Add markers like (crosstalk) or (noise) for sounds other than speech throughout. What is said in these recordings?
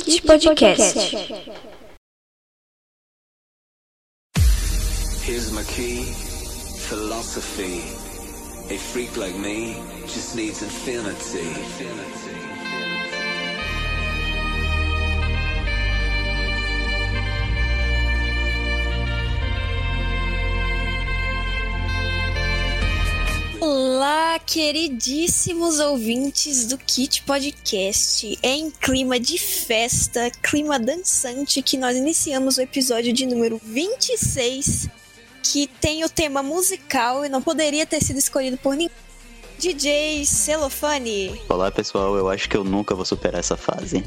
Kit Podcast. Here's my key, philosophy. A freak like me just needs infinity. infinity. Queridíssimos ouvintes do Kit Podcast. É em clima de festa, clima dançante, que nós iniciamos o episódio de número 26, que tem o tema musical e não poderia ter sido escolhido por ninguém. DJ Celofane. Olá pessoal, eu acho que eu nunca vou superar essa fase.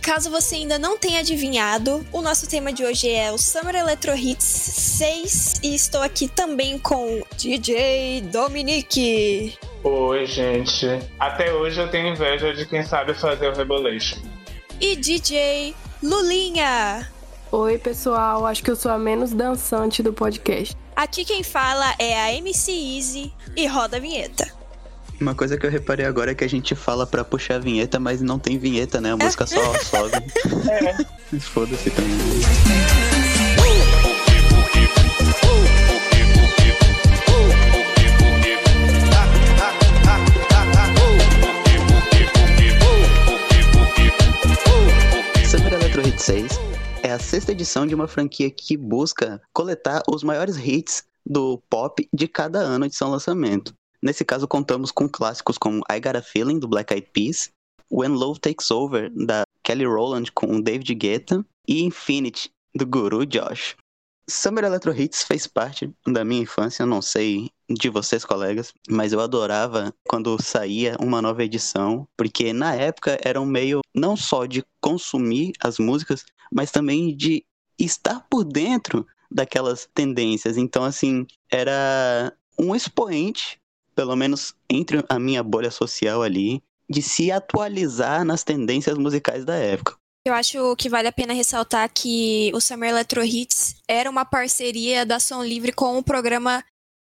Caso você ainda não tenha adivinhado, o nosso tema de hoje é o Summer Electro Hits 6 e estou aqui também com DJ Dominique. Oi, gente. Até hoje eu tenho inveja de quem sabe fazer o Rebolation. E DJ Lulinha. Oi, pessoal. Acho que eu sou a menos dançante do podcast. Aqui quem fala é a MC Easy e roda a vinheta. Uma coisa que eu reparei agora é que a gente fala pra puxar a vinheta, mas não tem vinheta, né? A música só (laughs) sobe. É. Foda-se também. Edição de uma franquia que busca coletar os maiores hits do pop de cada ano de seu lançamento. Nesse caso, contamos com clássicos como I Got a Feeling, do Black Eyed Peas, When Love Takes Over, da Kelly Rowland com David Guetta, e Infinity, do Guru Josh. Summer Electro Hits fez parte da minha infância, não sei de vocês, colegas, mas eu adorava quando saía uma nova edição, porque na época era um meio não só de consumir as músicas, mas também de estar por dentro daquelas tendências. Então, assim, era um expoente, pelo menos entre a minha bolha social ali, de se atualizar nas tendências musicais da época. Eu acho que vale a pena ressaltar que o Summer Electro Hits era uma parceria da Som Livre com o programa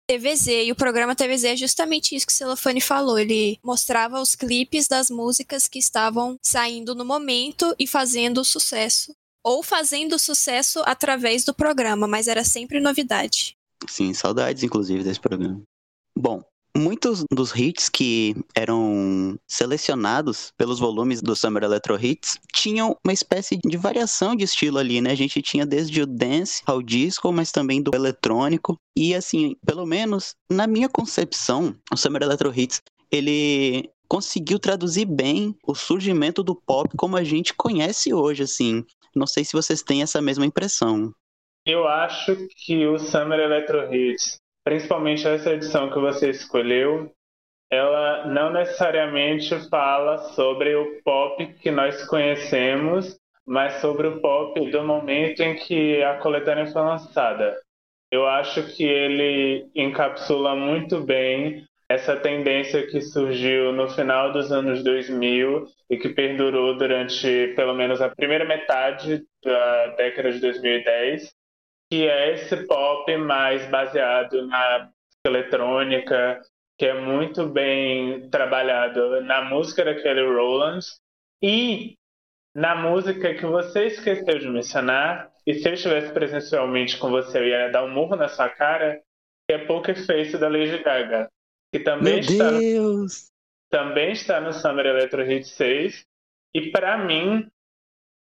TVZ. E o programa TVZ é justamente isso que o Celofane falou. Ele mostrava os clipes das músicas que estavam saindo no momento e fazendo sucesso. Ou fazendo sucesso através do programa, mas era sempre novidade. Sim, saudades, inclusive, desse programa. Bom, muitos dos hits que eram selecionados pelos volumes do Summer Electro Hits tinham uma espécie de variação de estilo ali, né? A gente tinha desde o dance ao disco, mas também do eletrônico. E assim, pelo menos na minha concepção, o Summer Electro Hits, ele conseguiu traduzir bem o surgimento do pop como a gente conhece hoje, assim. Não sei se vocês têm essa mesma impressão. Eu acho que o Summer Electro Hits, principalmente essa edição que você escolheu, ela não necessariamente fala sobre o pop que nós conhecemos, mas sobre o pop do momento em que a coletânea foi lançada. Eu acho que ele encapsula muito bem essa tendência que surgiu no final dos anos 2000 e que perdurou durante pelo menos a primeira metade da década de 2010, que é esse pop mais baseado na eletrônica, que é muito bem trabalhado na música da Kelly Rowland e na música que você esqueceu de mencionar, e se eu estivesse presencialmente com você, eu ia dar um murro na sua cara, que é Poker Face da Lady Gaga que também Meu está, no, Deus! também está no Summer Electro Hit 6. E para mim,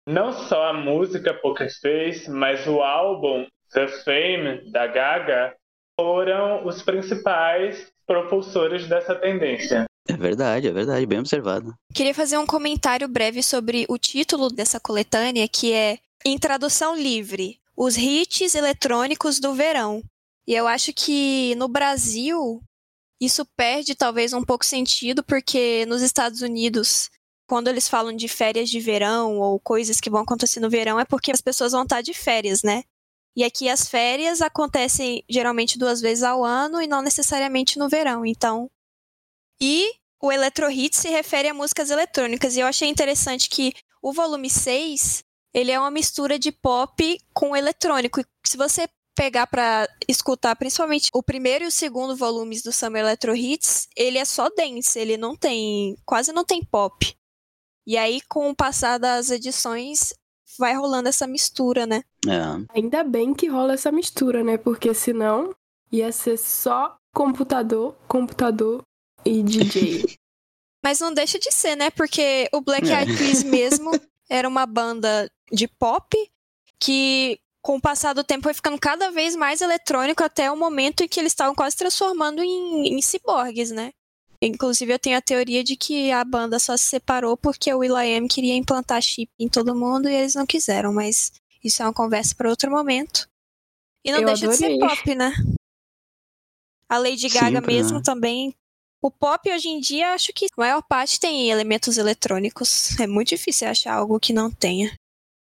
não só a música Poker Face, mas o álbum The Fame da Gaga foram os principais propulsores dessa tendência. É verdade, é verdade, bem observado. Queria fazer um comentário breve sobre o título dessa coletânea, que é, em tradução livre, Os Hits Eletrônicos do Verão. E eu acho que no Brasil isso perde talvez um pouco sentido, porque nos Estados Unidos, quando eles falam de férias de verão ou coisas que vão acontecer no verão, é porque as pessoas vão estar de férias, né? E aqui as férias acontecem geralmente duas vezes ao ano e não necessariamente no verão. Então. E o Electro Hit se refere a músicas eletrônicas. E eu achei interessante que o volume 6 ele é uma mistura de pop com eletrônico. E se você pegar para escutar principalmente o primeiro e o segundo volumes do Summer Electro Hits, ele é só dance, ele não tem, quase não tem pop. E aí, com o passar das edições, vai rolando essa mistura, né? É. Ainda bem que rola essa mistura, né? Porque senão ia ser só computador, computador e DJ. (laughs) Mas não deixa de ser, né? Porque o Black É. Eyed Peas mesmo (laughs) era uma banda de pop que, com o passar do tempo, foi ficando cada vez mais eletrônico até o momento em que eles estavam quase transformando em, em ciborgues, né? Inclusive, eu tenho a teoria de que a banda só se separou porque o Will.i.am queria implantar chip em todo mundo e eles não quiseram, mas isso é uma conversa para outro momento. E não Eu deixa de ser adorei. pop, né? A Lady Sim, Gaga pra- mesmo também. O pop hoje em dia, acho que a maior parte tem elementos eletrônicos. É muito difícil achar algo que não tenha.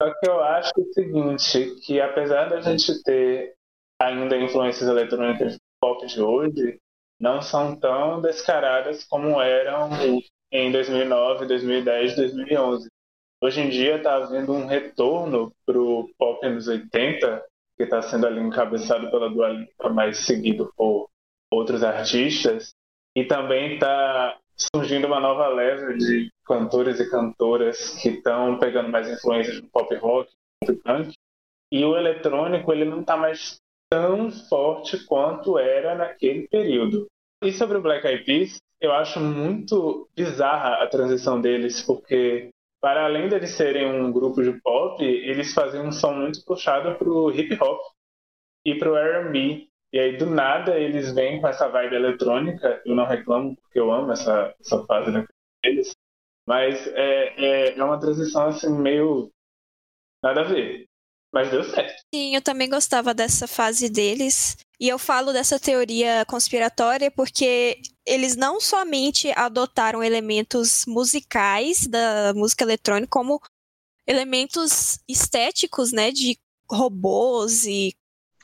Só que eu acho o seguinte, que apesar da gente ter ainda influências eletrônicas pop de hoje, não são tão descaradas como eram em 2009, 2010, 2011. Hoje em dia está havendo um retorno pro pop nos 80, que está sendo ali encabeçado pela Dua Lipa, mas seguido por outros artistas, e também está surgindo uma nova leva de cantores e cantoras que estão pegando mais influências do pop rock, pop punk, e o eletrônico ele não está mais tão forte quanto era naquele período. E sobre o Black Eyed Peas, eu acho muito bizarra a transição deles, porque para além deles serem um grupo de pop, eles faziam um som muito puxado pro hip hop e pro R&B. E aí, do nada, eles vêm com essa vibe eletrônica. Eu não reclamo, porque eu amo essa, essa fase deles. Mas é, é, é uma transição, assim, meio... Nada a ver. Mas deu certo. Sim, eu também gostava dessa fase deles. E eu falo dessa teoria conspiratória porque eles não somente adotaram elementos musicais da música eletrônica, como elementos estéticos, né, de robôs e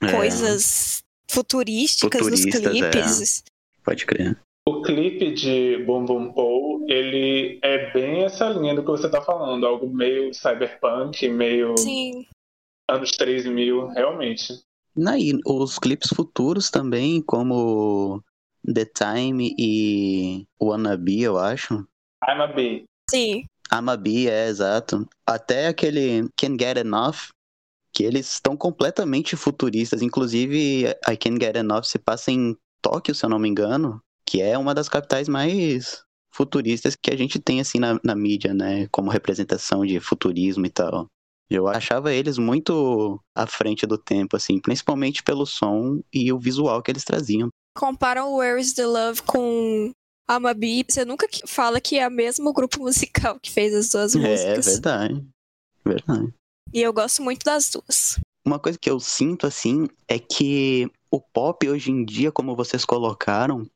É, coisas futurísticas nos é. clipes. pode crer. O clipe de Boom Boom Pow, ele é bem essa linha do que você tá falando. Algo meio cyberpunk, meio Sim, anos 3000, realmente. Naí, os clipes futuros também, como The Time e Wannabe, eu acho. I'm a B. sim. Amabi, é, exato. Até aquele Can Get Enough, que eles estão completamente futuristas. Inclusive, I Can Get Enough se passa em Tóquio, se eu não me engano, que é uma das capitais mais futuristas que a gente tem, assim, na, na mídia, né? Como representação de futurismo e tal. Eu achava eles muito à frente do tempo, assim, principalmente pelo som e o visual que eles traziam. Comparam o Where is the Love com Amabi. Você nunca fala que é o mesmo grupo (laughs) musical que fez as duas É, músicas. verdade. Verdade. E eu gosto muito das duas. Uma coisa que eu sinto assim é que o pop hoje em dia, como vocês colocaram,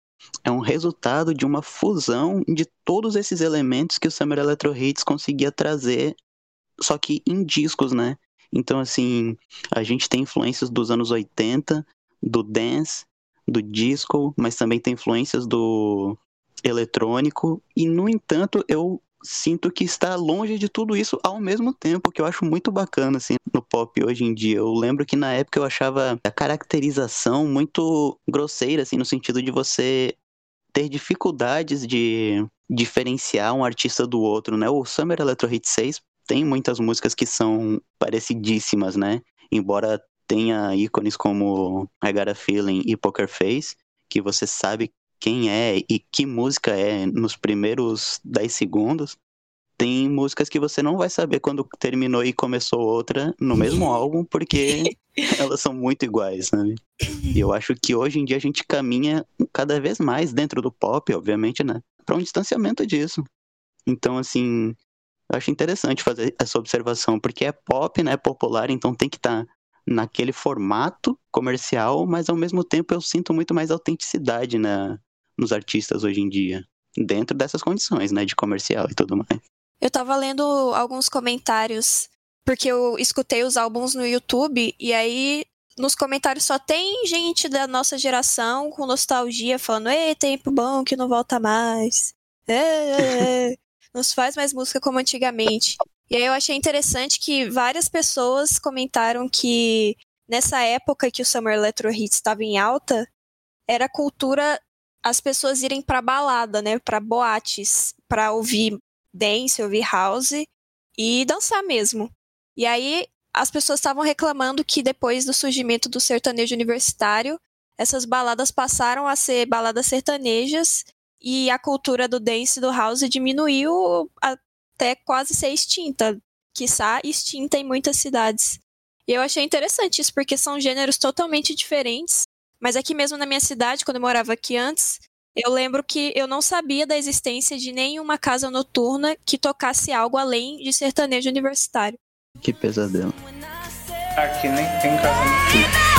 é um resultado de uma fusão de todos esses elementos que o Summer Electro Hits conseguia trazer, só que em discos, né? Então, assim, a gente tem influências dos anos 80, do dance, do disco, mas também tem influências do eletrônico, e no entanto, eu sinto que está longe de tudo isso ao mesmo tempo, que eu acho muito bacana, assim, no pop hoje em dia. Eu lembro que na época eu achava a caracterização muito grosseira, assim, no sentido de você ter dificuldades de diferenciar um artista do outro, né? O Summer Electro Hit 6 tem muitas músicas que são parecidíssimas, né? Embora tenha ícones como I Got a Feeling e Poker Face, que você sabe quem é e que música é nos primeiros 10 segundos, tem músicas que você não vai saber quando terminou e começou outra no mesmo (laughs) álbum, porque elas são muito iguais, sabe? E eu acho que hoje em dia a gente caminha cada vez mais dentro do pop, obviamente, né? Para um distanciamento disso. Então, assim, eu acho interessante fazer essa observação, porque é pop, né? É popular, então tem que estar naquele formato comercial, mas ao mesmo tempo eu sinto muito mais autenticidade na, nos artistas hoje em dia, dentro dessas condições, né, de comercial e tudo mais. Eu tava lendo alguns comentários, porque eu escutei os álbuns no YouTube, e aí nos comentários só tem gente da nossa geração com nostalgia falando: Ei, tempo bom que não volta mais. É, é, é. (laughs) Nos faz mais música como antigamente. E aí eu achei interessante que várias pessoas comentaram que nessa época que o Summer Electro Hits estava em alta, era cultura as pessoas irem pra balada, né, Pra boates, pra ouvir dance, ouvir house e dançar mesmo. E aí as pessoas estavam reclamando que depois do surgimento do sertanejo universitário, essas baladas passaram a ser baladas sertanejas e a cultura do dance e do house diminuiu até quase ser extinta, quiçá extinta em muitas cidades. E eu achei interessante isso, porque são gêneros totalmente diferentes. Mas aqui mesmo na minha cidade, quando eu morava aqui antes, eu lembro que eu não sabia da existência de nenhuma casa noturna que tocasse algo além de sertanejo universitário. Que pesadelo. Aqui nem tem casa noturna.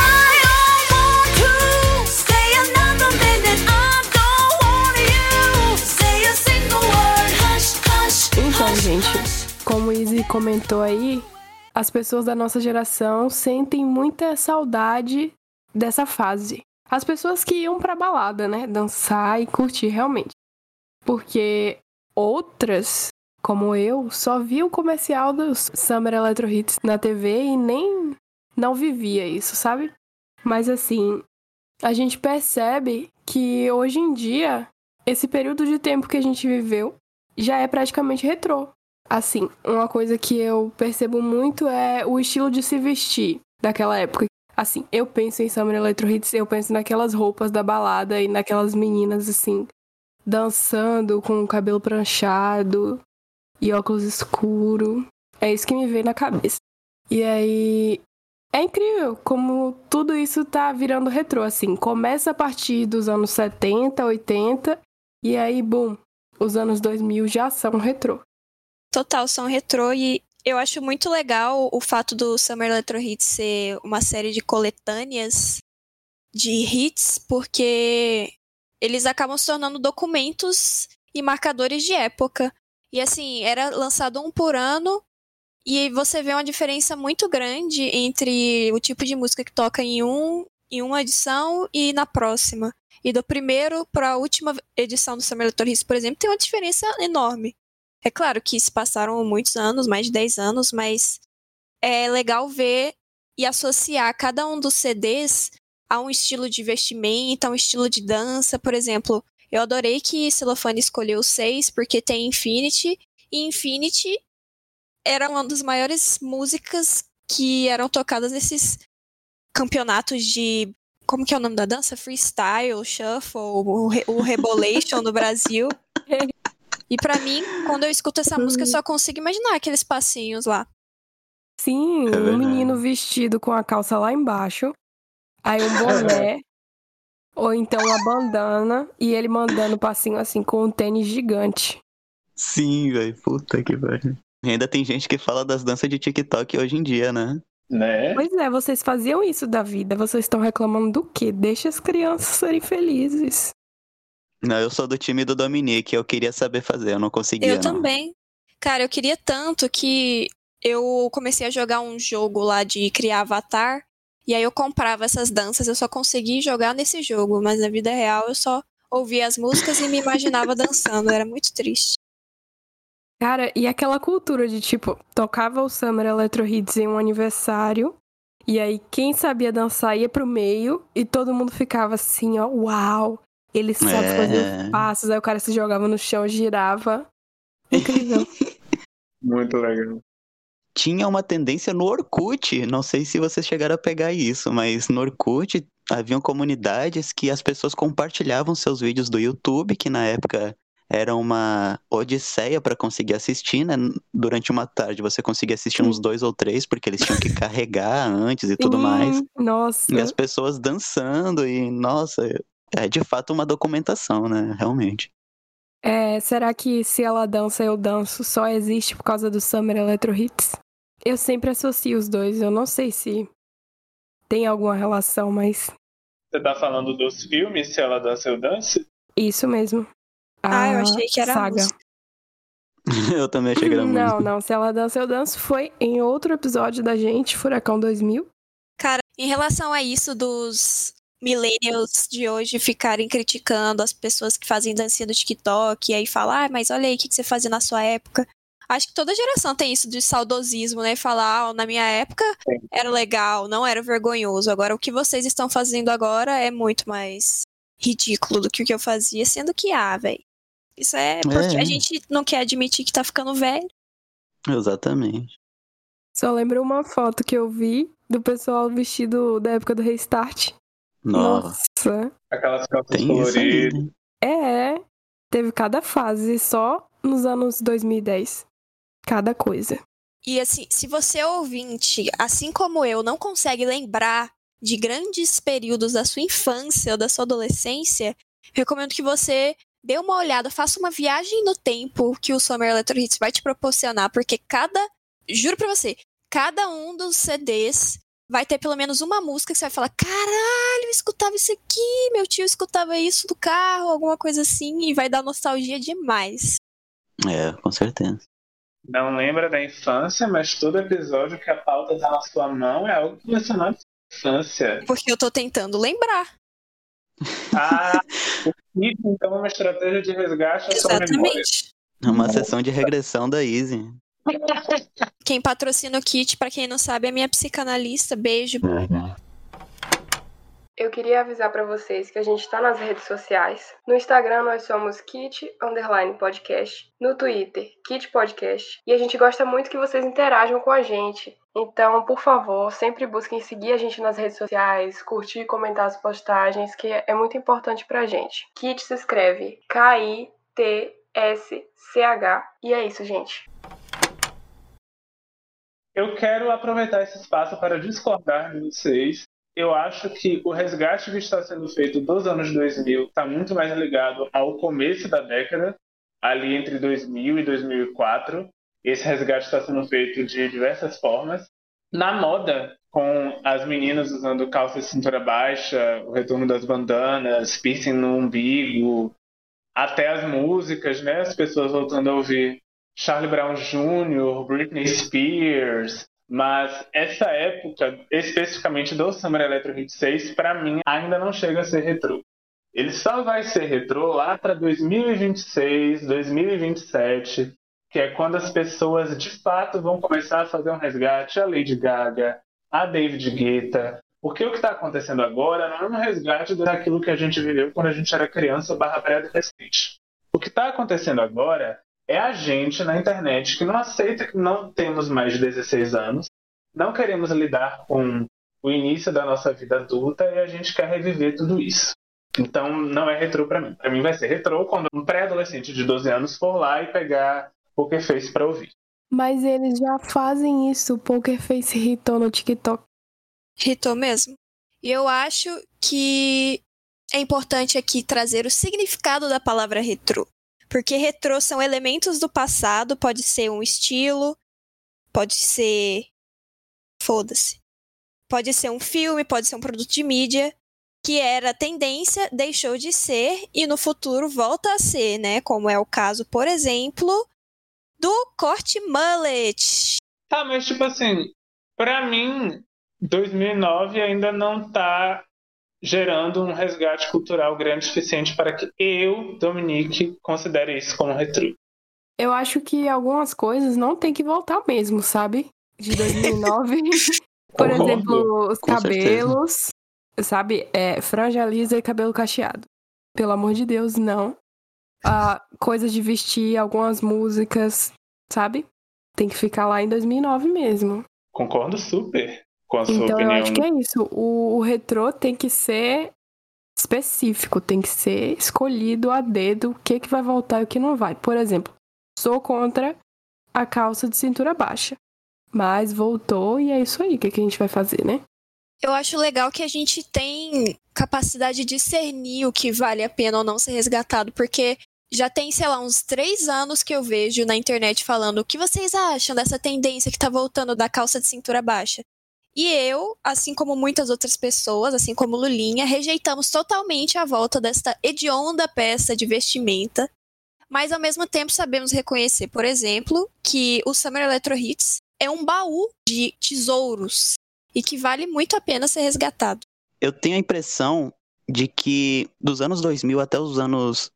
Então, gente, como o Izzy comentou aí, as pessoas da nossa geração sentem muita saudade dessa fase. As pessoas que iam pra balada, né? Dançar e curtir realmente. Porque outras, como eu, só via o comercial dos Summer Electro Hits na TV e nem não vivia isso, sabe? Mas assim, a gente percebe que hoje em dia, esse período de tempo que a gente viveu já é praticamente retrô. Assim, uma coisa que eu percebo muito é o estilo de se vestir daquela época. Assim, eu penso em Summer Electro Hits, eu penso naquelas roupas da balada e naquelas meninas, assim, dançando com o cabelo pranchado e óculos escuro. É isso que me vem na cabeça. E aí. É incrível como tudo isso tá virando retrô, assim. Começa a partir dos anos 70, 80, e aí, boom, os anos 2000 já são retrô. Total, são retrô e eu acho muito legal o fato do Summer Electro Hits ser uma série de coletâneas de hits, porque eles acabam se tornando documentos e marcadores de época. E assim, era lançado um por ano, e você vê uma diferença muito grande entre o tipo de música que toca em um em uma edição e na próxima. E do primeiro para a última edição do Summer Electro Hits, por exemplo, tem uma diferença enorme. É claro que se passaram muitos anos, mais de 10 anos, mas é legal ver e associar cada um dos CDs a um estilo de vestimenta, a um estilo de dança. Por exemplo, eu adorei que Celofane escolheu seis, porque tem Infinity, e Infinity era uma das maiores músicas que eram tocadas nesses campeonatos de. Como que é o nome da dança? Freestyle, shuffle, o, re, o Rebolation no Brasil. (laughs) E para mim, quando eu escuto essa música, eu só consigo imaginar aqueles passinhos lá. Sim, é um menino vestido com a calça lá embaixo, aí um (laughs) boné, ou então uma bandana, e ele mandando passinho assim com um tênis gigante. Sim, velho, puta que pariu. Ainda tem gente que fala das danças de TikTok hoje em dia, né? Né? Pois é, vocês faziam isso da vida. Vocês estão reclamando do quê? Deixa as crianças serem felizes. Não, eu sou do time do Dominique, eu queria saber fazer, eu não conseguia. Eu não. também. Cara, eu queria tanto que eu comecei a jogar um jogo lá de criar avatar. E aí eu comprava essas danças, eu só consegui jogar nesse jogo, mas na vida real eu só ouvia as músicas e me imaginava dançando, era muito triste. Cara, e aquela cultura de tipo, tocava o Summer Electro Hits em um aniversário, e aí quem sabia dançar ia pro meio, e todo mundo ficava assim, ó, uau, ele sabe É. fazer passos, aí o cara se jogava no chão, girava. Incrível. (laughs) Muito legal. Tinha uma tendência no Orkut, não sei se vocês chegaram a pegar isso, mas no Orkut haviam comunidades que as pessoas compartilhavam seus vídeos do YouTube, que na época era uma odisseia para conseguir assistir, né? Durante uma tarde você conseguia assistir uns dois ou três, porque eles tinham que carregar antes e tudo mais. Nossa. E as pessoas dançando, e nossa, é de fato uma documentação, né? Realmente. É, será que se ela dança, eu danço só existe por causa do Summer Electro Hits? Eu sempre associo os dois, eu não sei se tem alguma relação, mas Você tá falando dos filmes, se ela dança, eu danço? isso mesmo. Ah, eu A achei que era a saga. (laughs) Eu também achei que era Não, música. não, se ela dança, eu danço foi em outro episódio da gente, Furacão 2000. Cara, em relação a isso dos millennials de hoje ficarem criticando as pessoas que fazem dancinha do TikTok e aí falar, ah, mas olha aí o que que você fazia na sua época. Acho que toda geração tem isso de saudosismo, né? Falar, ah, na minha época Sim. era legal, não era vergonhoso. Agora, o que vocês estão fazendo agora é muito mais ridículo do que o que eu fazia, sendo que, ah, velho. Isso é porque É. a gente não quer admitir que tá ficando velho. Exatamente. Só lembro uma foto que eu vi do pessoal vestido da época do Restart. Nossa. Aquelas calças tem coloridas. né? É, teve cada fase só nos anos 2010. Cada coisa. E assim, se você ouvinte, assim como eu, não consegue lembrar de grandes períodos da sua infância ou da sua adolescência, recomendo que você dê uma olhada, faça uma viagem no tempo que o Summer Electro Hits vai te proporcionar, porque cada, juro pra você, cada um dos CDs vai ter pelo menos uma música que você vai falar: caralho, eu escutava isso aqui, meu tio escutava isso do carro, alguma coisa assim, e vai dar nostalgia demais. É, com certeza. Não lembra da infância, mas todo episódio que a pauta tá na sua mão é algo relacionado à infância. Porque eu tô tentando lembrar. Ah, o kit, então, é uma estratégia de resgate sua memória. Exatamente. É uma sessão de regressão da Easy. Quem patrocina o kit, pra quem não sabe, é minha psicanalista. Beijo. Eu queria avisar pra vocês que a gente tá nas redes sociais. No Instagram nós somos Kit Underline Podcast. No Twitter, Kit Podcast. E a gente gosta muito que vocês interajam com a gente. Então, por favor, sempre busquem seguir a gente nas redes sociais, curtir e comentar as postagens, que é muito importante pra gente. Kit se escreve K-I-T-S-C-H. E é isso, gente. Eu quero aproveitar esse espaço para discordar de vocês. Eu acho que o resgate que está sendo feito dos anos 2000 está muito mais ligado ao começo da década, ali entre 2000 e 2004. Esse resgate está sendo feito de diversas formas. Na moda, com as meninas usando calça e cintura baixa, o retorno das bandanas, piercing no umbigo, até as músicas, né? As pessoas voltando a ouvir Charlie Brown Jr., Britney Spears, mas essa época, especificamente do Summer Electro Hit 6, para mim ainda não chega a ser retrô. Ele só vai ser retrô lá para 2026, 2027, que é quando as pessoas de fato vão começar a fazer um resgate a Lady Gaga, a David Guetta, porque o que está acontecendo agora não é um resgate daquilo que a gente viveu quando a gente era criança barra pré-adolescente. O que está acontecendo agora é a gente na internet que não aceita que não temos mais de 16 anos, não queremos lidar com o início da nossa vida adulta e a gente quer reviver tudo isso. Então não é retrô para mim. Para mim vai ser retrô quando um pré-adolescente de 12 anos for lá e pegar Poker Face para ouvir. Mas eles já fazem isso. O Poker Face hitou no TikTok. Ritou mesmo. E eu acho que é importante aqui trazer o significado da palavra retrô. Porque retrô são elementos do passado, pode ser um estilo, pode ser. Foda-se. Pode ser um filme, pode ser um produto de mídia, que era tendência, deixou de ser e no futuro volta a ser, né? Como é o caso, por exemplo, do corte mullet. Tá, mas tipo assim, para mim, 2009 ainda não tá gerando um resgate cultural grande o suficiente para que eu, Dominique, considere isso como retrô. Eu acho que algumas coisas não tem que voltar mesmo, sabe? De (laughs) 2009. (laughs) Por Concordo. exemplo, os cabelos, sabe? É, franja lisa e cabelo cacheado. Pelo amor de Deus, não. Ah, coisas de vestir, algumas músicas, sabe? Tem que ficar lá em 2009 mesmo. Concordo super com a sua Então eu opinião. acho que é isso. O, o retrô tem que ser específico, tem que ser escolhido a dedo o que, que vai voltar e o que não vai. Por exemplo, sou contra a calça de cintura baixa. Mas voltou e é isso aí. O que, que a gente vai fazer, né? Eu acho legal que a gente tem capacidade de discernir o que vale a pena ou não ser resgatado, porque já tem, sei lá, uns três anos que eu vejo na internet falando o que vocês acham dessa tendência que tá voltando da calça de cintura baixa. E eu, assim como muitas outras pessoas, assim como Lulinha, rejeitamos totalmente a volta desta hedionda peça de vestimenta. Mas ao mesmo tempo sabemos reconhecer, por exemplo, que o Summer Electro Hits é um baú de tesouros e que vale muito a pena ser resgatado. Eu tenho a impressão de que dos anos 2000 até os anos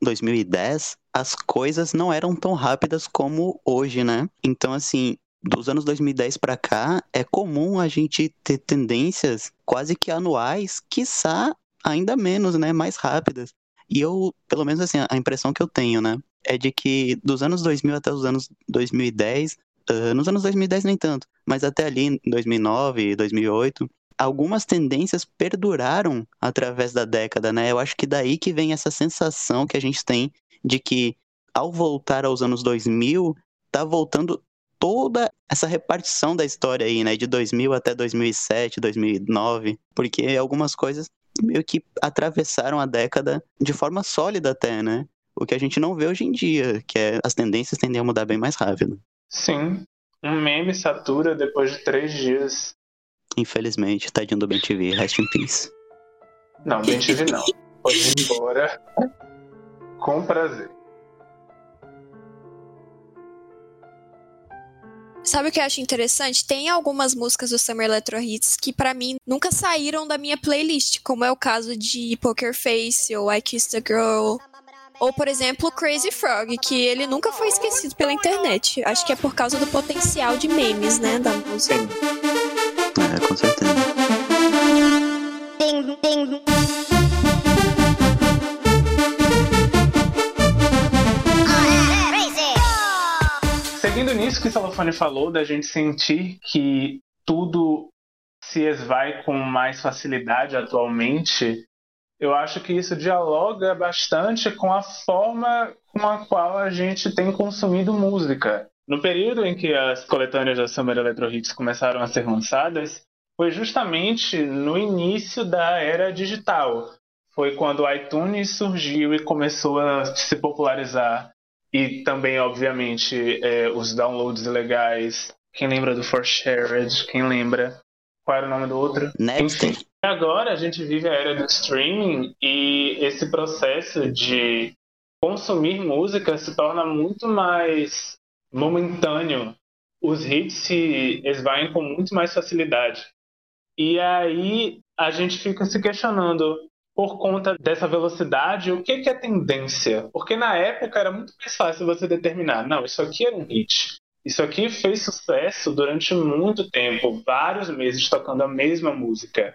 2010, as coisas não eram tão rápidas como hoje, né? Então, assim, dos anos 2010 para cá, é comum a gente ter tendências quase que anuais, quiçá ainda menos, né? Mais rápidas. E eu, pelo menos assim, a impressão que eu tenho, né, é de que dos anos 2000 até os anos 2010, uh, nos anos 2010 nem tanto, mas até ali em 2009, 2008, algumas tendências perduraram através da década, né? Eu acho que daí que vem essa sensação que a gente tem de que ao voltar aos anos 2000, tá voltando toda essa repartição da história aí, né, de 2000 até 2007, 2009, porque algumas coisas meio que atravessaram a década de forma sólida até, né? O que a gente não vê hoje em dia, que é as tendências tendem a mudar bem mais rápido. Sim, um meme satura depois de três dias. Infelizmente, tadinho do Ben TV, rest in peace. Não, Ben TV não. Pode ir embora. Com prazer. Sabe o que eu acho interessante? Tem algumas músicas do Summer Electro Hits que para mim nunca saíram da minha playlist, como é o caso de Poker Face ou I Kissed a Girl. Ou, por exemplo, Crazy Frog, que ele nunca foi esquecido pela internet. Acho que é por causa do potencial de memes, né, da música. É, com certeza. Seguindo nisso que o Salofone falou, da gente sentir que tudo se esvai com mais facilidade atualmente, eu acho que isso dialoga bastante com a forma com a qual a gente tem consumido música. No período em que as coletâneas da Summer Electro Hits começaram a ser lançadas, foi justamente no início da era digital. Foi quando o iTunes surgiu e começou a se popularizar. E também, obviamente, é, os downloads ilegais. Quem lembra do For Shared? Quem lembra? Qual era o nome do outro? Next. Enfim, agora a gente vive a era do streaming e esse processo de consumir música se torna muito mais momentâneo. Os hits se esvaem com muito mais facilidade. E aí a gente fica se questionando por conta dessa velocidade, o que, é tendência? Porque na época era muito mais fácil você determinar, não, isso aqui era um hit. Isso aqui fez sucesso durante muito tempo, vários meses tocando a mesma música.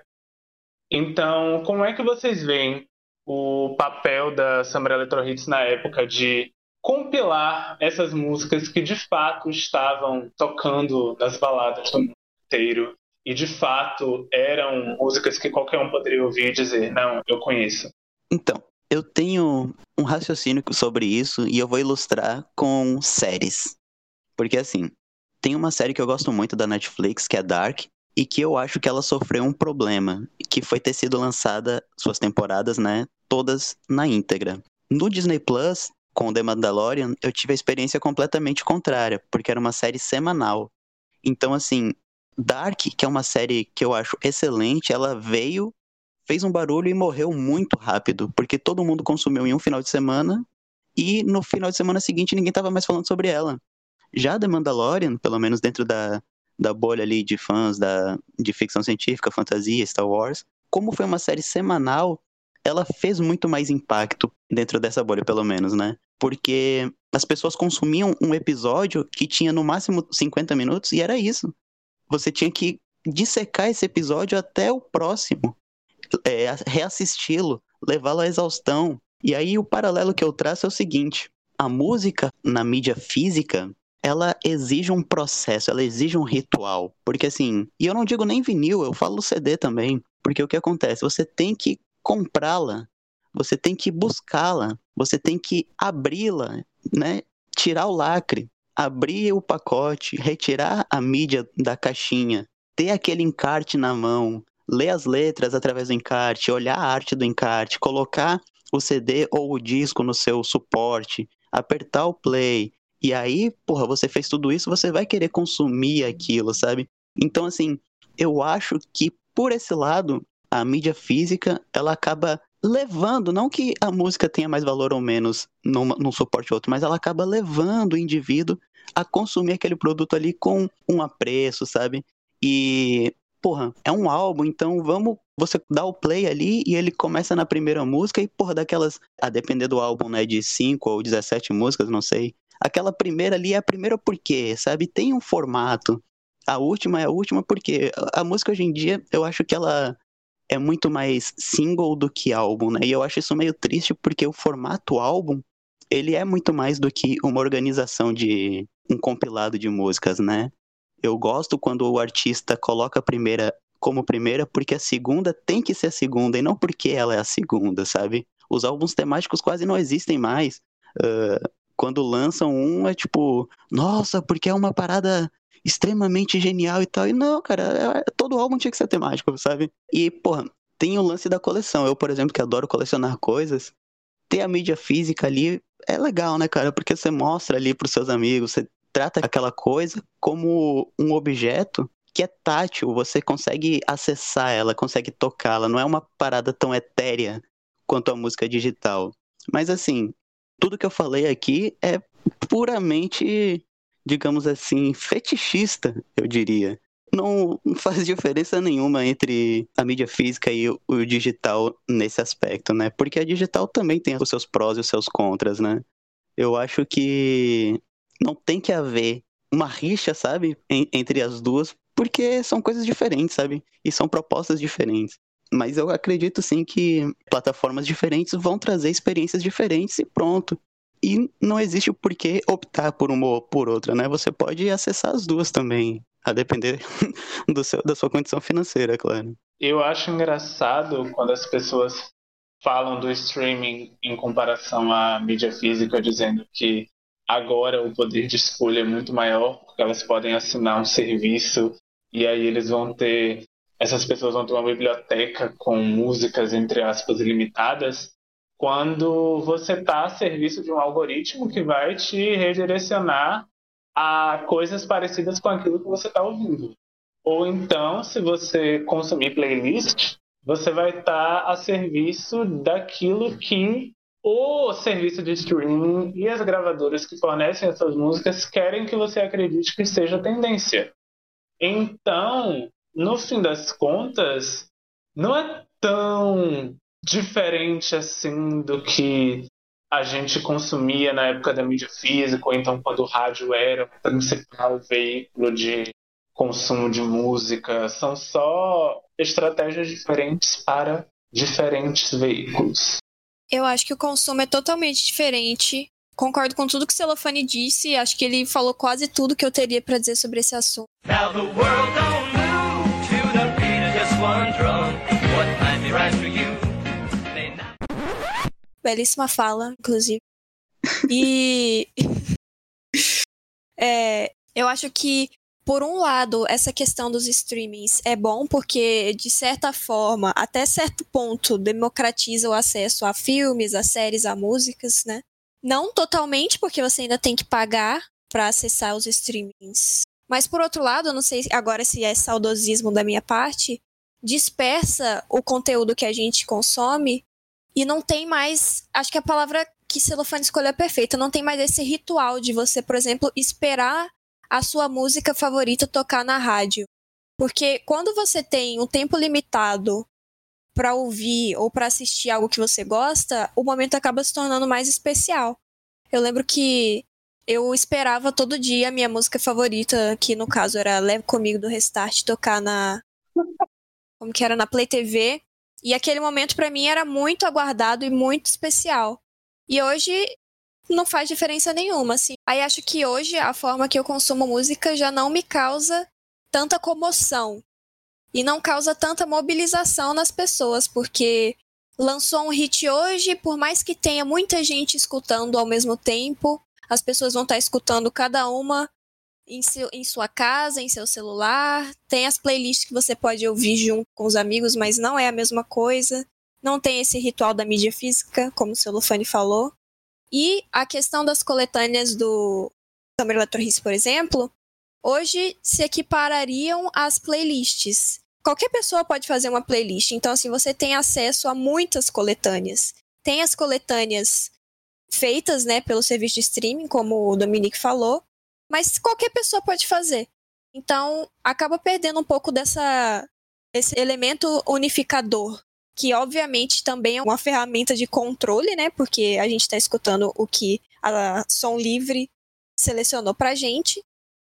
Então, como é que vocês veem o papel da Summer Electro Hits na época de compilar essas músicas que de fato estavam tocando nas baladas do mundo inteiro e de fato eram músicas que qualquer um poderia ouvir e dizer, não, eu conheço. Então, eu tenho um raciocínio sobre isso e eu vou ilustrar com séries. Porque assim, tem uma série que eu gosto muito da Netflix, que é Dark, e que eu acho que ela sofreu um problema, que foi ter sido lançada suas temporadas, né, todas na íntegra. No Disney Plus, com The Mandalorian, eu tive a experiência completamente contrária, porque era uma série semanal. Então, assim, Dark, que é uma série que eu acho excelente, ela veio, fez um barulho e morreu muito rápido, porque todo mundo consumiu em um final de semana e no final de semana seguinte ninguém estava mais falando sobre ela. Já The Mandalorian, pelo menos dentro da, da bolha ali de fãs da, de ficção científica, fantasia, Star Wars, como foi uma série semanal, ela fez muito mais impacto dentro dessa bolha, pelo menos, né? Porque as pessoas consumiam um episódio que tinha no máximo 50 minutos e era isso. Você tinha que dissecar esse episódio até o próximo, é, reassisti-lo, levá-lo à exaustão. E aí o paralelo que eu traço é o seguinte: a música na mídia física ela exige um processo, ela exige um ritual. Porque assim, e eu não digo nem vinil, eu falo CD também. Porque o que acontece? Você tem que comprá-la, você tem que buscá-la, você tem que abri-la, né? Tirar o lacre, abrir o pacote, retirar a mídia da caixinha, ter aquele encarte na mão, ler as letras através do encarte, olhar a arte do encarte, colocar o CD ou o disco no seu suporte, apertar o play, e aí, porra, você fez tudo isso, você vai querer consumir aquilo, sabe? Então, assim, eu acho que por esse lado, a mídia física, ela acaba levando, não que a música tenha mais valor ou menos num, num suporte ou outro, mas ela acaba levando o indivíduo a consumir aquele produto ali com um apreço, sabe? E, porra, é um álbum, então vamos. Você dá o play ali e ele começa na primeira música e, porra, daquelas. A depender do álbum, né? De 5 ou 17 músicas, não sei aquela primeira ali é a primeira porque, sabe? Tem um formato. A última é a última porque a música hoje em dia, eu acho que ela é muito mais single do que álbum, né? E eu acho isso meio triste porque o formato álbum, ele é muito mais do que uma organização de um compilado de músicas, né? Eu gosto quando o artista coloca a primeira como primeira porque a segunda tem que ser a segunda e não porque ela é a segunda, sabe? Os álbuns temáticos quase não existem mais. Uh, quando lançam um, é tipo, nossa, porque é uma parada extremamente genial e tal. E não, cara, é, é, todo álbum tinha que ser temático, sabe? E, porra, tem o lance da coleção. Eu, por exemplo, que adoro colecionar coisas, ter a mídia física ali é legal, né, cara? Porque você mostra ali pros seus amigos, você trata aquela coisa como um objeto que é tátil, você consegue acessar ela, consegue tocá-la, não é uma parada tão etérea quanto a música digital. Mas assim, tudo que eu falei aqui é puramente, digamos assim, fetichista, eu diria. Não faz (laughs) diferença nenhuma entre a mídia física e o digital nesse aspecto, né? Porque a digital também tem os seus prós e os seus contras, né? Eu acho que não tem que haver uma rixa, sabe, entre as duas, porque são coisas diferentes, sabe? E são propostas diferentes. Mas eu acredito sim que plataformas diferentes vão trazer experiências diferentes e pronto. E não existe o porquê optar por uma ou por outra, né? Você pode acessar as duas também, a depender (laughs) do seu, da sua condição financeira, claro. Eu acho engraçado quando as pessoas falam do streaming em comparação à mídia física, dizendo que agora o poder de escolha é muito maior, porque elas podem assinar um serviço e aí eles vão ter essas pessoas vão ter uma biblioteca com músicas, entre aspas, limitadas, quando você está a serviço de um algoritmo que vai te redirecionar a coisas parecidas com aquilo que você está ouvindo. Ou então, se você consumir playlist, você vai estar tá a serviço daquilo que o serviço de streaming e as gravadoras que fornecem essas músicas querem que você acredite que seja tendência. Então, no fim das contas, não é tão diferente assim do que a gente consumia na época da mídia física, ou então quando o rádio era o principal veículo de consumo de música. São só estratégias diferentes para diferentes veículos. Eu acho que o consumo é totalmente diferente. Concordo com tudo que o Celofane disse. Acho que ele falou quase tudo que eu teria para dizer sobre esse assunto. Now the world don't Belíssima fala, inclusive. E (laughs) é, eu acho que por um lado, essa questão dos streamings é bom porque, de certa forma, até certo ponto, democratiza o acesso a filmes, a séries, a músicas, né? Não totalmente, porque você ainda tem que pagar para acessar os streamings. Mas por outro lado, eu não sei agora se é saudosismo da minha parte, dispersa o conteúdo que a gente consome e não tem mais. Acho que a palavra que Celofane escolheu é perfeita. Não tem mais esse ritual de você, por exemplo, esperar a sua música favorita tocar na rádio. Porque quando você tem um tempo limitado para ouvir ou para assistir algo que você gosta, o momento acaba se tornando mais especial. Eu lembro que eu esperava todo dia a minha música favorita, que no caso era Leve Comigo do Restart, tocar na. Como que era? Na Play TV. E aquele momento para mim era muito aguardado e muito especial. E hoje não faz diferença nenhuma, assim. Aí acho que hoje a forma que eu consumo música já não me causa tanta comoção e não causa tanta mobilização nas pessoas, porque lançou um hit hoje, por mais que tenha muita gente escutando ao mesmo tempo, as pessoas vão estar escutando cada uma em, seu, em sua casa, em seu celular. Tem as playlists que você pode ouvir junto com os amigos, mas não é a mesma coisa. Não tem esse ritual da mídia física, como o Celofane falou. E a questão das coletâneas do Summer Electro Hits, por exemplo, hoje se equiparariam às playlists. Qualquer pessoa pode fazer uma playlist, então assim, você tem acesso a muitas coletâneas. Tem as coletâneas feitas, né, pelo serviço de streaming, como o Dominique falou, mas qualquer pessoa pode fazer. Então, acaba perdendo um pouco dessa esse elemento unificador, que obviamente também é uma ferramenta de controle, né? Porque a gente está escutando o que a Som Livre selecionou pra gente,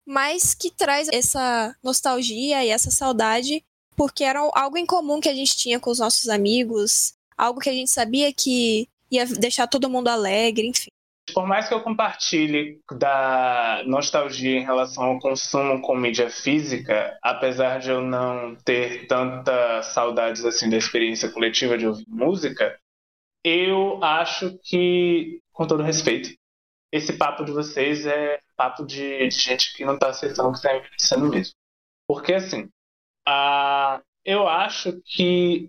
mas que traz essa nostalgia e essa saudade porque era algo em comum que a gente tinha com os nossos amigos, algo que a gente sabia que ia deixar todo mundo alegre, enfim. Por mais que eu compartilhe da nostalgia em relação ao consumo com mídia física, apesar de eu não ter tanta saudades assim da experiência coletiva de ouvir música, eu acho que, com todo respeito, esse papo de vocês é papo de, de gente que não está aceitando que está envelhecendo mesmo. Porque, assim, a, eu acho que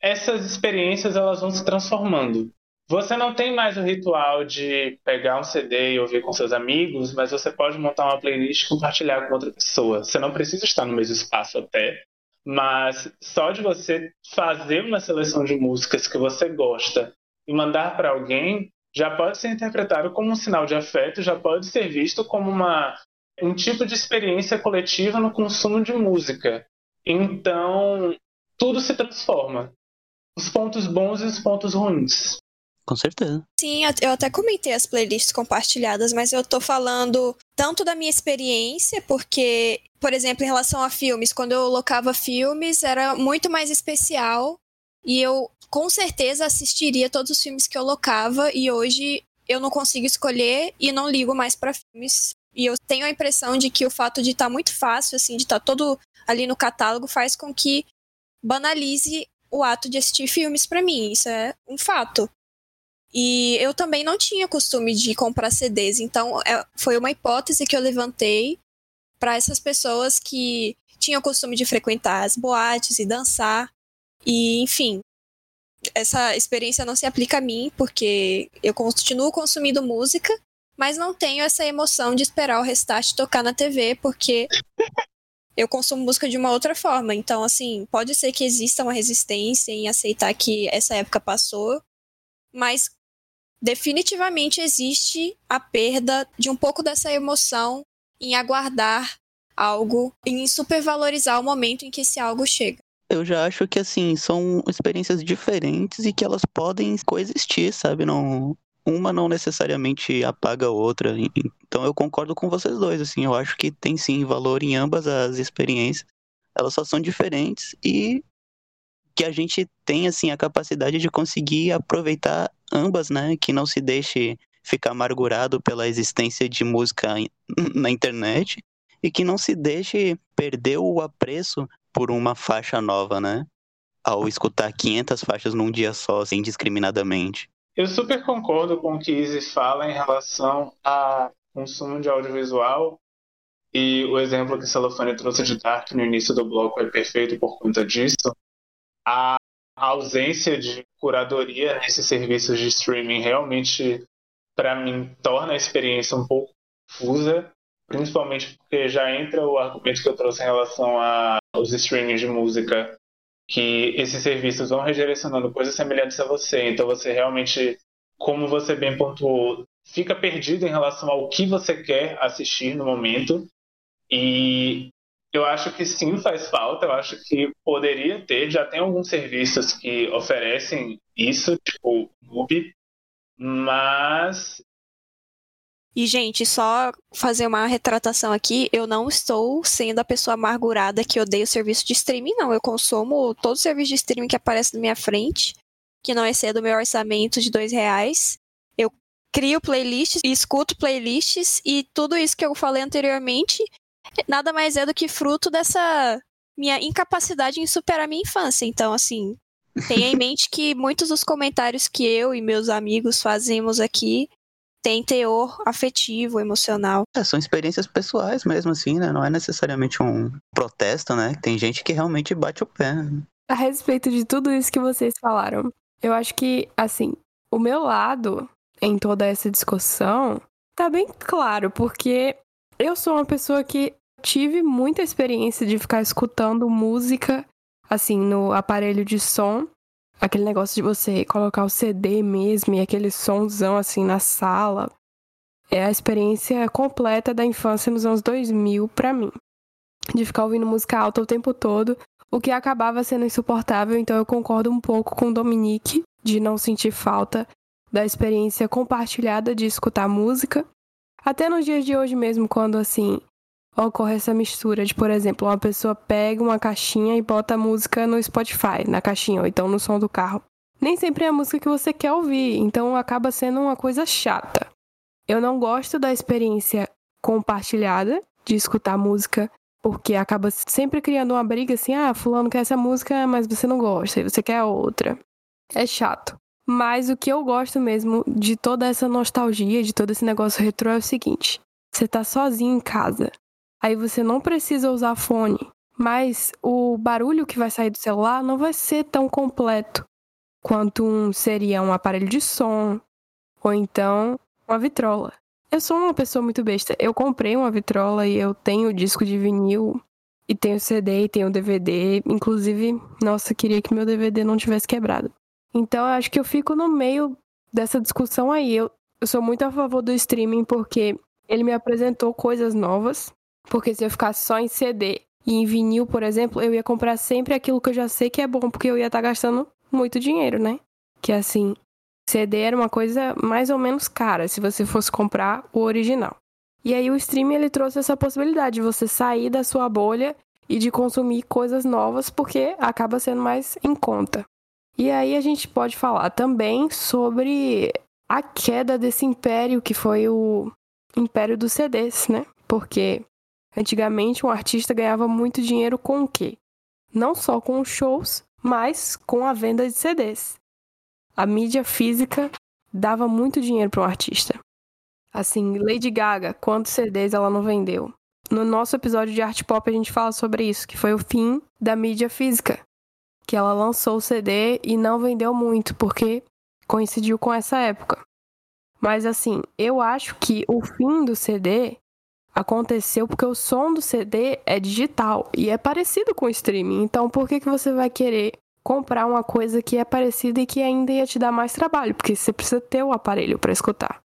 essas experiências elas vão se transformando. Você não tem mais o ritual de pegar um CD e ouvir com seus amigos, mas você pode montar uma playlist e compartilhar com outra pessoa. Você não precisa estar no mesmo espaço até, mas só de você fazer uma seleção de músicas que você gosta e mandar para alguém já pode ser interpretado como um sinal de afeto, já pode ser visto como uma, um tipo de experiência coletiva no consumo de música. Então, tudo se transforma. Os pontos bons e os pontos ruins. Com certeza. Sim, eu até comentei as playlists compartilhadas, mas eu tô falando tanto da minha experiência, porque, por exemplo, em relação a filmes, quando eu locava filmes, era muito mais especial e eu com certeza assistiria todos os filmes que eu locava e hoje eu não consigo escolher e não ligo mais para filmes. E eu tenho a impressão de que o fato de estar tá muito fácil, assim, de estar tá todo ali no catálogo, faz com que banalize o ato de assistir filmes para mim. Isso é um fato. E eu também não tinha costume de comprar CDs, então é, foi uma hipótese que eu levantei para essas pessoas que tinham costume de frequentar as boates e dançar. E, enfim, essa experiência não se aplica a mim, porque eu continuo consumindo música, mas não tenho essa emoção de esperar o restart tocar na TV, porque eu consumo música de uma outra forma. Então, assim, pode ser que exista uma resistência em aceitar que essa época passou, mas definitivamente existe a perda de um pouco dessa emoção em aguardar algo, em supervalorizar o momento em que esse algo chega. Eu já acho que assim, são experiências diferentes e que elas podem coexistir, sabe? Não, uma não necessariamente apaga a outra. Então eu concordo com vocês dois, assim, eu acho que tem sim valor em ambas as experiências. Elas só são diferentes e que a gente tem assim a capacidade de conseguir aproveitar ambas, né? Que não se deixe ficar amargurado pela existência de música na internet e que não se deixe perder o apreço por uma faixa nova, né? Ao escutar 500 faixas num dia só, assim, indiscriminadamente. Eu super concordo com o que Izzy fala em relação a consumo de audiovisual e o exemplo que Celofane trouxe de Dark no início do bloco é perfeito por conta disso a ausência de curadoria nesses serviços de streaming realmente, para mim, torna a experiência um pouco confusa, principalmente porque já entra o argumento que eu trouxe em relação aos streamings de música, que esses serviços vão redirecionando coisas semelhantes a você, então você realmente, como você bem pontuou, fica perdido em relação ao que você quer assistir no momento, e eu acho que sim, faz falta. Eu acho que poderia ter. Já tem alguns serviços que oferecem isso, tipo Ubi, mas. E, gente, só fazer uma retratação aqui, eu não estou sendo a pessoa amargurada que odeia o serviço de streaming, não. Eu consumo todo o serviço de streaming que aparece na minha frente, que não exceda o meu orçamento de dois reais. Eu crio playlists escuto playlists e tudo isso que eu falei anteriormente nada mais é do que fruto dessa minha incapacidade em superar minha infância. Então, assim, tenha em (laughs) mente que muitos dos comentários que eu e meus amigos fazemos aqui têm teor afetivo, emocional. É, são experiências pessoais mesmo, assim, né? Não é necessariamente um protesto, né? Tem gente que realmente bate o pé. Né? A respeito de tudo isso que vocês falaram, eu acho que, assim, o meu lado em toda essa discussão tá bem claro, porque eu sou uma pessoa que tive muita experiência de ficar escutando música, assim, no aparelho de som. Aquele negócio de você colocar o CD mesmo e aquele somzão, assim, na sala. É a experiência completa da infância nos anos 2000 para mim. De ficar ouvindo música alta o tempo todo, o que acabava sendo insuportável, então eu concordo um pouco com o Dominique de não sentir falta da experiência compartilhada de escutar música. Até nos dias de hoje mesmo, quando assim, ocorre essa mistura de, por exemplo, uma pessoa pega uma caixinha e bota a música no Spotify, na caixinha, ou então no som do carro. Nem sempre é a música que você quer ouvir, então acaba sendo uma coisa chata. Eu não gosto da experiência compartilhada de escutar música, porque acaba sempre criando uma briga assim: ah, Fulano quer essa música, mas você não gosta, e você quer outra. É chato. Mas o que eu gosto mesmo de toda essa nostalgia, de todo esse negócio retrô é o seguinte: você tá sozinho em casa. Aí você não precisa usar fone, mas o barulho que vai sair do celular não vai ser tão completo quanto um, seria um aparelho de som ou então uma vitrola. Eu sou uma pessoa muito besta. Eu comprei uma vitrola e eu tenho disco de vinil e tenho CD e tenho DVD. Inclusive, nossa, queria que meu DVD não tivesse quebrado. Então, eu acho que eu fico no meio dessa discussão aí. Eu, eu sou muito a favor do streaming porque ele me apresentou coisas novas. Porque se eu ficasse só em CD e em vinil, por exemplo, eu ia comprar sempre aquilo que eu já sei que é bom, porque eu ia estar tá gastando muito dinheiro, né? Que assim, CD era uma coisa mais ou menos cara se você fosse comprar o original. E aí o streaming ele trouxe essa possibilidade de você sair da sua bolha e de consumir coisas novas porque acaba sendo mais em conta. E aí a gente pode falar também sobre a queda desse império que foi o império dos CDs, né? Porque antigamente um artista ganhava muito dinheiro com o quê? Não só com os shows, mas com a venda de CDs. A mídia física dava muito dinheiro para um artista. Assim, Lady Gaga, quantos CDs ela não vendeu? No nosso episódio de arte pop a gente fala sobre isso, que foi o fim da mídia física, que ela lançou o CD e não vendeu muito porque coincidiu com essa época. Mas assim, eu acho que o fim do CD aconteceu porque o som do CD é digital e é parecido com o streaming. Então, por que, que você vai querer comprar uma coisa que é parecida e que ainda ia te dar mais trabalho? Porque você precisa ter o aparelho para escutar.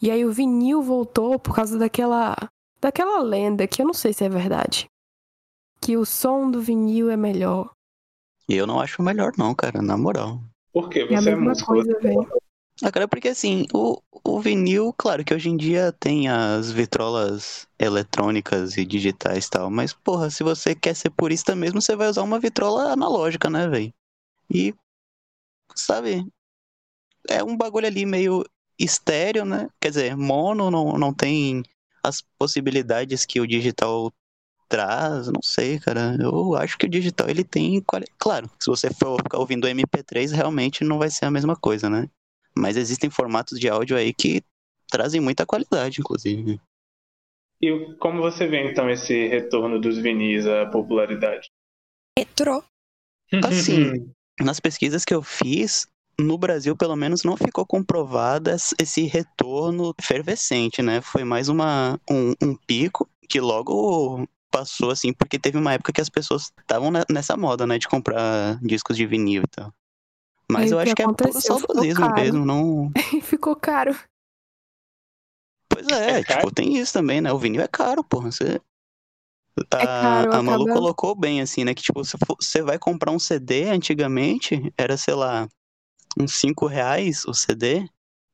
E aí o vinil voltou por causa daquela daquela lenda que eu não sei se é verdade. Que o som do vinil é melhor. E eu não acho melhor não, cara, na moral. Por quê? Você é, a mesma é coisa, velho. Ah, cara, porque assim, o, o vinil, claro que hoje em dia tem as vitrolas eletrônicas e digitais e tal, mas porra, se você quer ser purista mesmo, você vai usar uma vitrola analógica, né, velho? E, sabe, é um bagulho ali meio estéreo, né? Quer dizer, mono não, não tem as possibilidades que o digital traz, não sei, cara. Eu acho que o digital ele tem, claro, se você for ficar ouvindo MP3, realmente não vai ser a mesma coisa, né? Mas existem formatos de áudio aí que trazem muita qualidade, inclusive. E como você vê então esse retorno dos vinis à popularidade? Retro. Assim, (laughs) nas pesquisas que eu fiz, no Brasil, pelo menos, não ficou comprovada esse retorno efervescente, né? Foi mais uma, um, um pico que logo passou, assim, porque teve uma época que as pessoas estavam nessa moda, né? De comprar discos de vinil e tal. Mas eu acho que, que é puro saudosismo mesmo, não. (laughs) ficou caro. Pois é, é tipo, tem isso também, né? O vinil é caro, porra. Você. A, é caro, a Malu acaba... colocou bem, assim, né? Que, tipo, se você vai comprar um CD antigamente, era, sei lá, uns 5 reais o CD.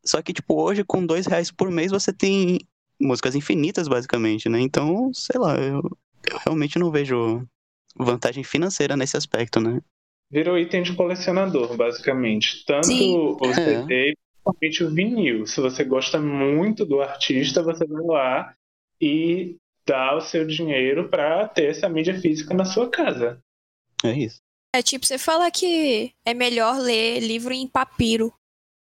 Só que, tipo, hoje, com 2 reais por mês, você tem músicas infinitas, basicamente, né? Então, sei lá, eu, eu realmente não vejo vantagem financeira nesse aspecto, né? Virou item de colecionador, basicamente. Tanto Sim. o CD é. principalmente o vinil. Se você gosta muito do artista, você vai lá e dá o seu dinheiro para ter essa mídia física na sua casa. É isso. É tipo, você fala que é melhor ler livro em papiro.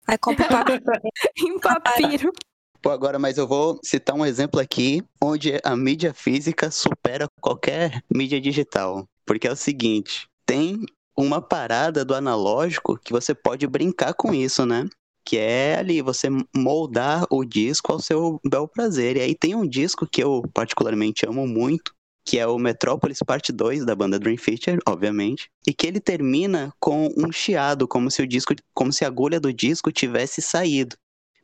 Aí compra papiro. (laughs) (laughs) em papiro. Pô, agora, mas eu vou citar um exemplo aqui onde a mídia física supera qualquer mídia digital. Porque é o seguinte: tem uma parada do analógico que você pode brincar com isso, né? Que é ali você moldar o disco ao seu bel prazer. E aí tem um disco que eu particularmente amo muito, que é o Metrópolis Parte 2 da banda Dream Theater, obviamente, e que ele termina com um chiado, como se o disco, como se a agulha do disco tivesse saído.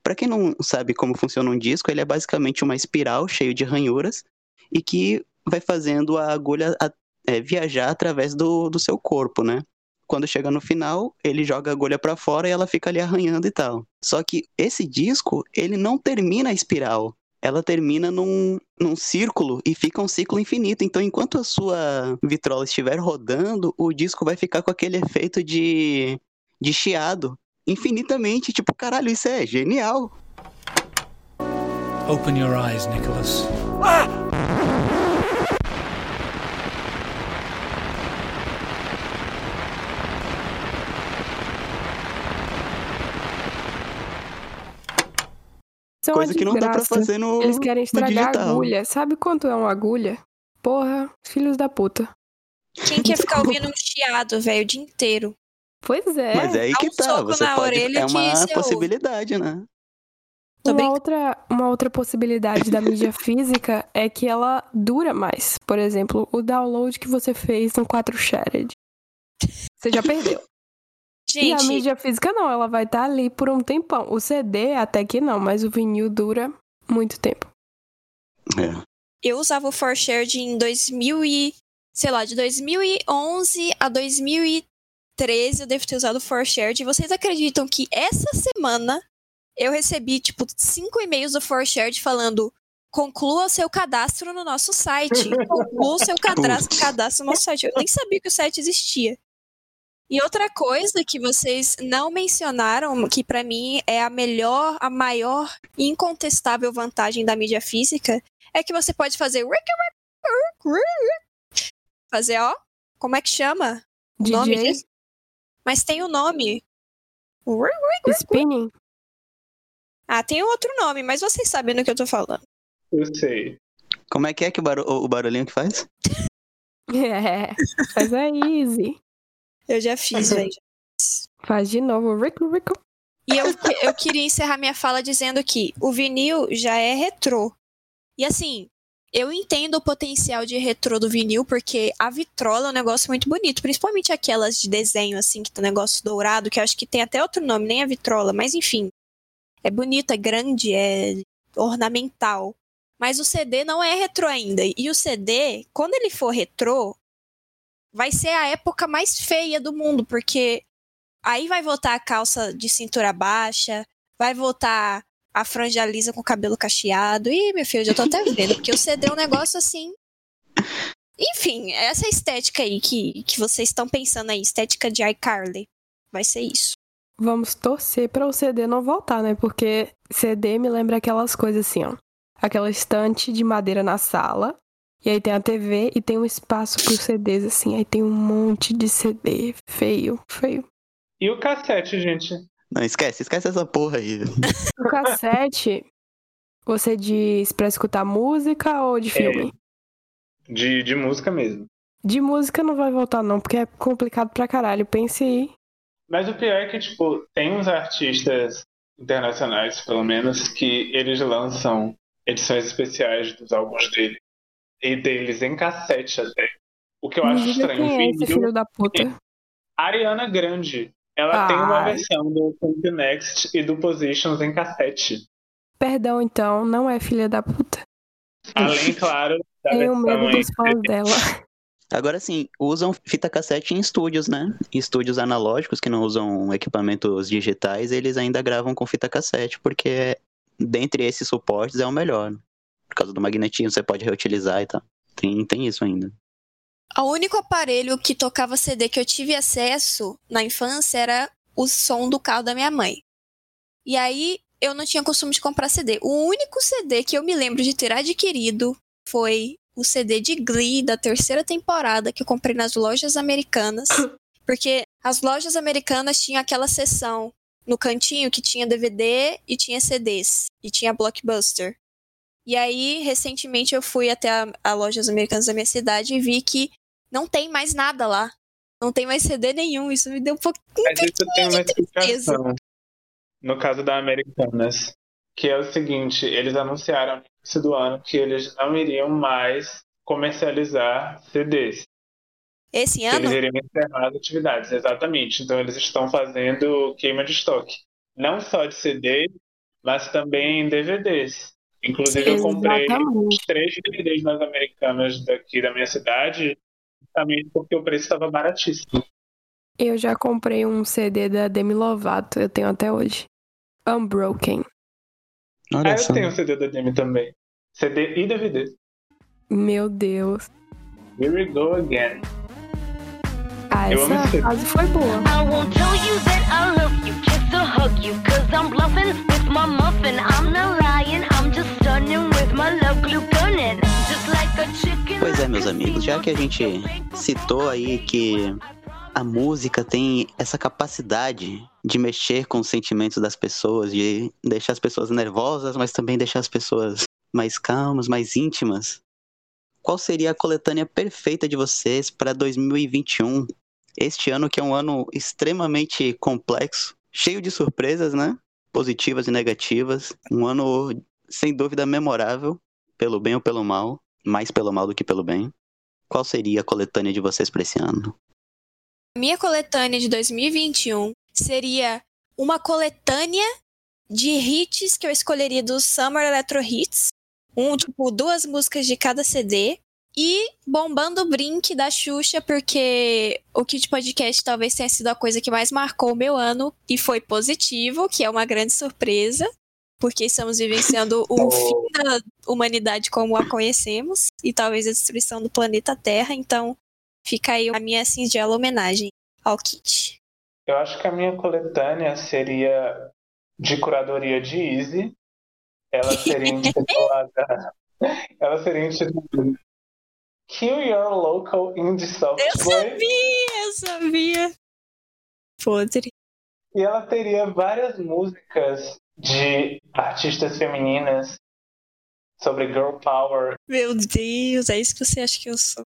Para quem não sabe como funciona um disco, ele é basicamente uma espiral cheio de ranhuras e que vai fazendo a agulha é, viajar através do, do seu corpo, né? Quando chega no final, ele joga a agulha para fora e ela fica ali arranhando e tal. Só que esse disco, ele não termina a espiral. ela termina num, num círculo e fica um ciclo infinito. Então, enquanto a sua vitrola estiver rodando, o disco vai ficar com aquele efeito de, de chiado infinitamente. Tipo, caralho, isso é genial. Open your eyes, Nicholas. Isso é uma Coisa que não dá pra fazer no, Eles querem estragar a agulha. Sabe quanto é uma agulha? Porra, filhos da puta. Quem quer ficar (laughs) ouvindo um chiado, velho, o dia inteiro? Pois é. Mas é aí que um tá. soco Você na pode. orelha É uma ouve. possibilidade, né? Tô Uma outra, uma outra possibilidade da mídia (laughs) física é que ela dura mais. Por exemplo, o download que você fez no 4 Shared. Você já perdeu. E a Gente, mídia física não, ela vai estar ali por um tempão. O CD até que não, mas o vinil dura muito tempo. É. eu usava o ForShared em 2000 e... Sei lá, de 2011 a 2013 eu devo ter usado o ForShared. E vocês acreditam que essa semana eu recebi, tipo, cinco e-mails do ForShared falando conclua o seu cadastro no nosso site. (laughs) Conclua o seu cadastro, cadastro no nosso site. Eu nem sabia que o site existia. E outra coisa que vocês não mencionaram, que pra mim é a melhor, a maior incontestável vantagem da mídia física, é que você pode fazer fazer, ó, como é que chama? O nome DJ disso? Mas tem o nome. Spinning. Ah, tem outro nome, mas vocês sabem do que eu tô falando. Eu sei. Como é que é que o barulhinho que faz? (laughs) É, faz a easy. Eu já fiz, velho. Faz de novo. Rico, rico. E eu, eu queria encerrar minha fala dizendo que o vinil já é retrô. E assim, eu entendo o potencial de retrô do vinil, porque a vitrola é um negócio muito bonito, principalmente aquelas de desenho, assim, que tem um negócio dourado, que eu acho que tem até outro nome, nem a vitrola, mas enfim. É bonito, é grande, é ornamental. Mas o CD não é retrô ainda. E o CD, quando ele for retrô, vai ser a época mais feia do mundo, porque Aí vai voltar a calça de cintura baixa, vai voltar a franja lisa com o cabelo cacheado. Ih, meu filho, já tô até vendo, porque o CD é um negócio assim. Enfim, essa estética aí que, que vocês estão pensando aí, estética de iCarly. Vai ser isso. Vamos torcer para o CD não voltar, né? Porque CD me lembra aquelas coisas assim, ó. Aquela estante de madeira na sala. E aí tem a TV e tem um espaço pros CDs, assim. Aí tem um monte de CD. Feio, feio. E o cassete, gente? Não, esquece, esquece essa porra aí. (laughs) O cassete, você diz pra escutar música ou de filme? De, de música mesmo. De música não vai voltar, não, porque é complicado pra caralho. Pense aí. Mas o pior é que, tipo, tem uns artistas internacionais, pelo menos, que eles lançam edições especiais dos álbuns dele. E deles em cassete até. O que eu Me acho estranho. quem é esse filho da puta. a Ariana Grande. Ela tem uma Ai. versão do Pump Next e do Positions em cassete. Perdão, então, não é filha da puta. Além, (laughs) claro, da Tenho medo dos fãs dela. Agora sim, usam fita cassete em estúdios, né? Em estúdios analógicos que não usam equipamentos digitais, eles ainda gravam com fita cassete, porque dentre esses suportes é o melhor. Por causa do magnetismo, você pode reutilizar e tal. Tem, tem isso ainda. O único aparelho que tocava CD que eu tive acesso na infância era o som do carro da minha mãe. E aí eu não tinha costume de comprar CD. O único CD que eu me lembro de ter adquirido foi o CD de Glee da terceira temporada que eu comprei nas lojas americanas. (coughs) Porque as lojas americanas tinham aquela seção no cantinho que tinha DVD e tinha CDs. E tinha Blockbuster. E aí, recentemente, eu fui até a, a lojas americanas da minha cidade e vi que não tem mais nada lá. Não tem mais CD nenhum. Isso me deu um pouquinho. Mas isso tem uma explicação. No caso da Americanas, que é o seguinte, eles anunciaram no início do ano que eles não iriam mais comercializar CDs. Esse ano? eles iriam encerrar as atividades, exatamente. Então eles estão fazendo queima de estoque. Não só de CDs, mas também DVDs. Inclusive eu comprei Exatamente. três DVDs nas Americanas daqui da minha cidade, justamente porque o preço estava baratíssimo. Eu já comprei um CD da Demi Lovato, eu tenho até hoje. Unbroken. Olha ah, eu tenho o CD da Demi também. CD e DVD. Meu Deus. Here we go again. Eu essa foi boa. I won't tell you that I love you just to hug you. Cause I'm bluffing with my muffin. I'm not lying, I'm just stunning with my love glue gunning. Just like a chicken. Pois é, meus amigos, já que a gente citou aí que a música tem essa capacidade de mexer com os sentimentos das pessoas, de deixar as pessoas nervosas, mas também deixar as pessoas mais calmas, mais íntimas. Qual seria a coletânea perfeita de vocês para 2021? Este ano que é um ano extremamente complexo, cheio de surpresas, né? Positivas e negativas. Um ano sem dúvida memorável, pelo bem ou pelo mal, mais pelo mal do que pelo bem. Qual seria a coletânea de vocês para esse ano? Minha coletânea de 2021 seria uma coletânea de hits que eu escolheria dos Summer Electro Hits. Um, tipo, duas músicas de cada CD. E Bombando o Brink da Xuxa, porque o Kit Podcast talvez tenha sido a coisa que mais marcou o meu ano e foi positivo, que é uma grande surpresa, porque estamos vivenciando o (laughs) fim da humanidade como a conhecemos e talvez a destruição do planeta Terra. Então, fica aí a minha singela homenagem ao Kit. Eu acho que a minha coletânea seria de curadoria de Easy. Ela seria (laughs) intitulada. Ela seria intitulada Kill Your Local Indie Soft Eu Boy. sabia, eu sabia. Podre. E ela teria várias músicas de artistas femininas sobre girl power. Meu Deus, é isso que você acha que eu sou.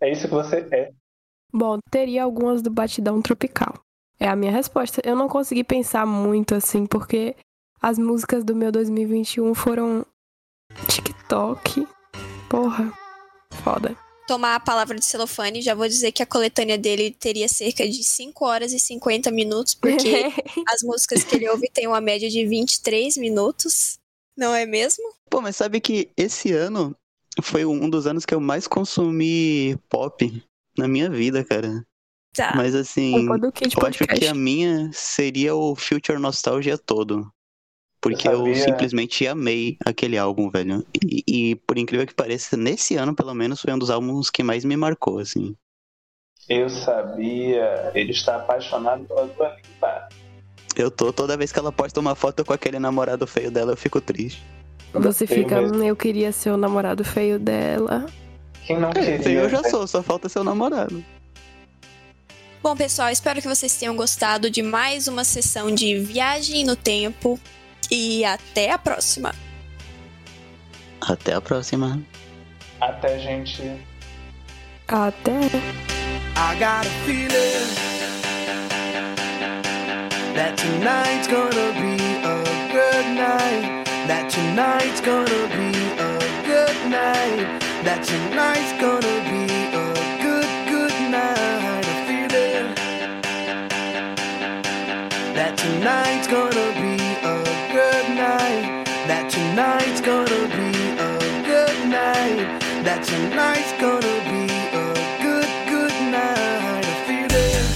É isso que você é. Bom, teria algumas do Batidão Tropical. É a minha resposta. Eu não consegui pensar muito assim, porque as músicas do meu 2021 foram TikTok. Porra, foda. Tomar a palavra de celofane, já vou dizer que a coletânea dele teria cerca de 5 horas e 50 minutos, porque (laughs) as músicas que ele ouve têm uma média de 23 minutos, não é mesmo? Pô, mas sabe que esse ano foi um dos anos que eu mais consumi pop na minha vida, cara. Tá. Mas assim, eu acho que a minha seria o Future Nostalgia todo. Porque eu, sabia. simplesmente amei aquele álbum, velho. E, e, por incrível que pareça, nesse ano, pelo menos, foi um dos álbuns que mais me marcou, assim. Eu sabia. Ele está apaixonado pela tua limpa. Eu tô, toda vez que ela posta uma foto com aquele namorado feio dela, eu fico triste. Você fica. "Hum, eu queria ser o namorado feio dela. Quem não É, queria? feio eu já sou, só falta seu namorado. Bom, pessoal, espero que vocês tenham gostado de mais uma sessão de Viagem no Tempo. E até a próxima. Até a próxima. Até, gente. Até. I got a feeling that tonight's gonna be a good night. That tonight's gonna be a good night. That tonight's gonna be a good, good night. A feeling that tonight's gonna tonight's gonna be a good, good night. A feeling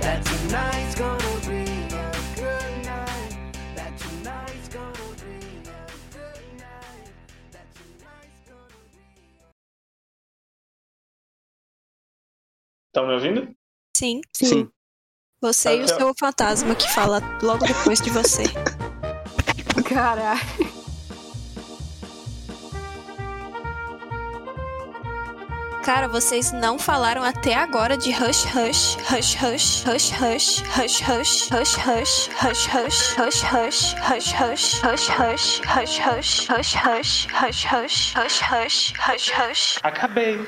that tonight's gonna be a good night. That tonight's gonna be a good night. That tonight's gonna be. Estão me ouvindo? Sim, Sim. Sim. você e o seu fantasma que fala logo depois de você. (laughs) Caralho. Cara, vocês não falaram até agora de Hush Hush, Hush Hush, Hush Hush, Hush Hush, Hush Hush, Hush Hush, Hush Hush, Hush Hush, Hush Hush, Hush Hush, Hush Hush, Hush Hush, Hush Hush, Hush Hush. Acabei.